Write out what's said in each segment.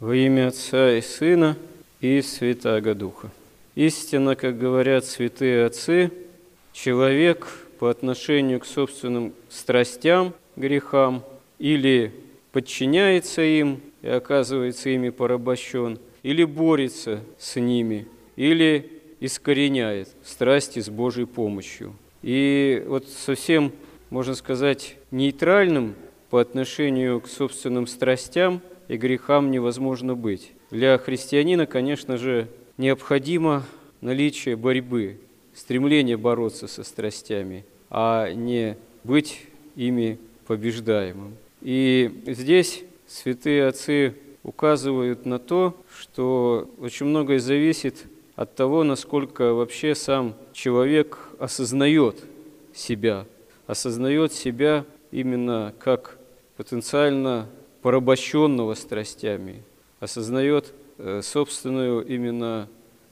Во имя Отца и Сына и Святаго Духа. Истинно, как говорят святые отцы, человек по отношению к собственным страстям, грехам, или подчиняется им и оказывается ими порабощен, или борется с ними, или искореняет страсти с Божьей помощью. И вот совсем, можно сказать, нейтральным по отношению к собственным страстям и грехам невозможно быть. Для христианина, конечно же, необходимо наличие борьбы, стремление бороться со страстями, а не быть ими побеждаемым. И здесь святые отцы указывают на то, что очень многое зависит от того, насколько вообще сам человек осознает себя, осознает себя именно как потенциально порабощенного страстями, осознает э, собственную именно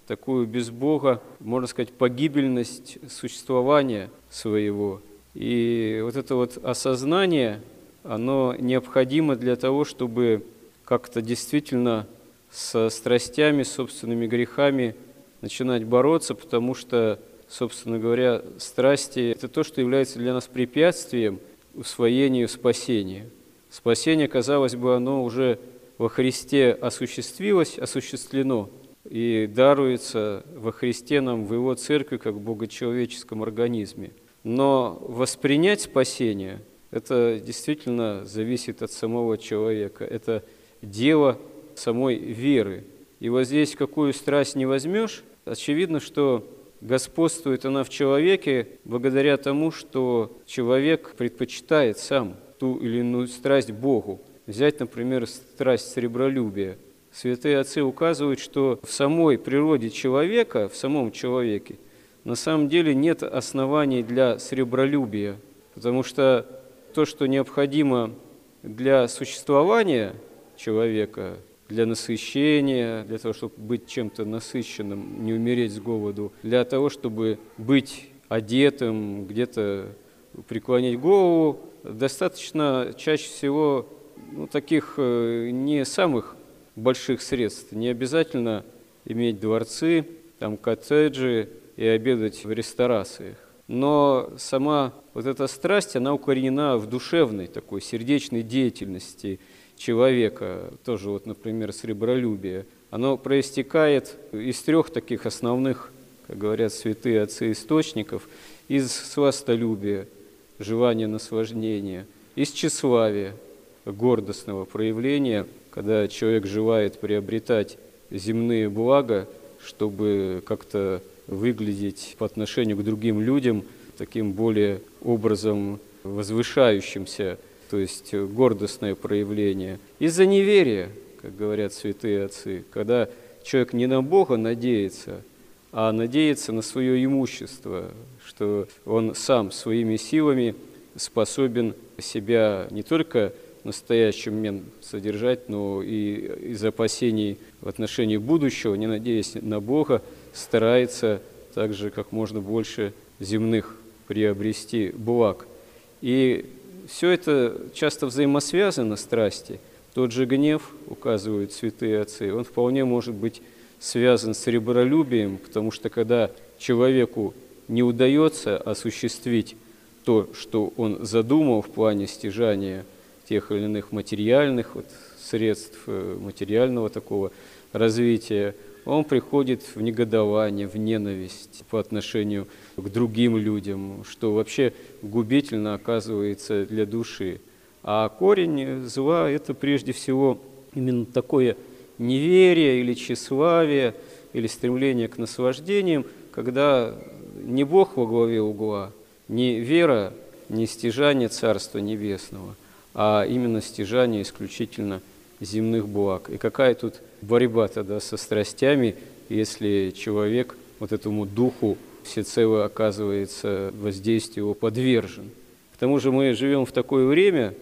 такую без Бога, можно сказать, погибельность существования своего. И вот это вот осознание, оно необходимо для того, чтобы как-то действительно со страстями, собственными грехами начинать бороться, потому что, собственно говоря, страсти – это то, что является для нас препятствием усвоению спасения – Спасение, казалось бы, оно уже во Христе осуществилось, осуществлено и даруется во Христе нам в Его церкви как в богочеловеческом организме. Но воспринять спасение – это действительно зависит от самого человека. Это дело самой веры. И вот здесь какую страсть не возьмешь, очевидно, что господствует она в человеке благодаря тому, что человек предпочитает сам – ту или иную страсть Богу. Взять, например, страсть сребролюбия. Святые отцы указывают, что в самой природе человека, в самом человеке, на самом деле нет оснований для сребролюбия, потому что то, что необходимо для существования человека, для насыщения, для того, чтобы быть чем-то насыщенным, не умереть с голоду, для того, чтобы быть одетым, где-то преклонить голову, достаточно чаще всего ну, таких э, не самых больших средств. Не обязательно иметь дворцы, там коттеджи и обедать в ресторациях. Но сама вот эта страсть, она укоренена в душевной такой сердечной деятельности человека, тоже вот, например, сребролюбие. Оно проистекает из трех таких основных, как говорят святые отцы источников, из свастолюбия – желание наслаждения, из тщеславия, гордостного проявления, когда человек желает приобретать земные блага, чтобы как-то выглядеть по отношению к другим людям таким более образом возвышающимся, то есть гордостное проявление. Из-за неверия, как говорят святые отцы, когда человек не на Бога надеется, а надеется на свое имущество, что он сам своими силами способен себя не только в настоящем момент содержать, но и из опасений в отношении будущего, не надеясь на Бога, старается также как можно больше земных приобрести благ. И все это часто взаимосвязано, страсти. Тот же гнев, указывают святые отцы, он вполне может быть связан с ребролюбием, потому что когда человеку не удается осуществить то, что он задумал в плане стяжания тех или иных материальных вот, средств, э, материального такого развития, он приходит в негодование, в ненависть по отношению к другим людям, что вообще губительно оказывается для души. А корень зла – это прежде всего именно такое неверие или тщеславие, или стремление к наслаждениям, когда не Бог во главе угла, не вера, не стяжание Царства Небесного, а именно стяжание исключительно земных благ. И какая тут борьба тогда со страстями, если человек вот этому духу всецело оказывается воздействию его подвержен. К тому же мы живем в такое время,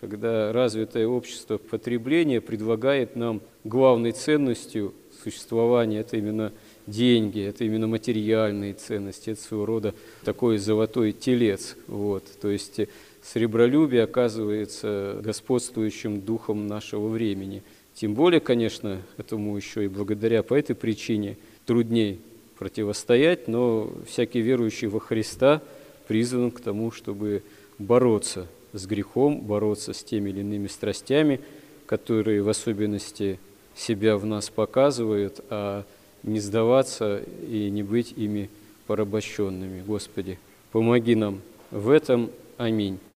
когда развитое общество потребления предлагает нам главной ценностью существования это именно деньги, это именно материальные ценности, это своего рода такой золотой телец. Вот. То есть сребролюбие оказывается господствующим духом нашего времени. Тем более, конечно, этому еще и благодаря по этой причине трудней противостоять, но всякий верующий во Христа призван к тому, чтобы бороться с грехом, бороться с теми или иными страстями, которые в особенности себя в нас показывают, а не сдаваться и не быть ими порабощенными. Господи, помоги нам в этом. Аминь.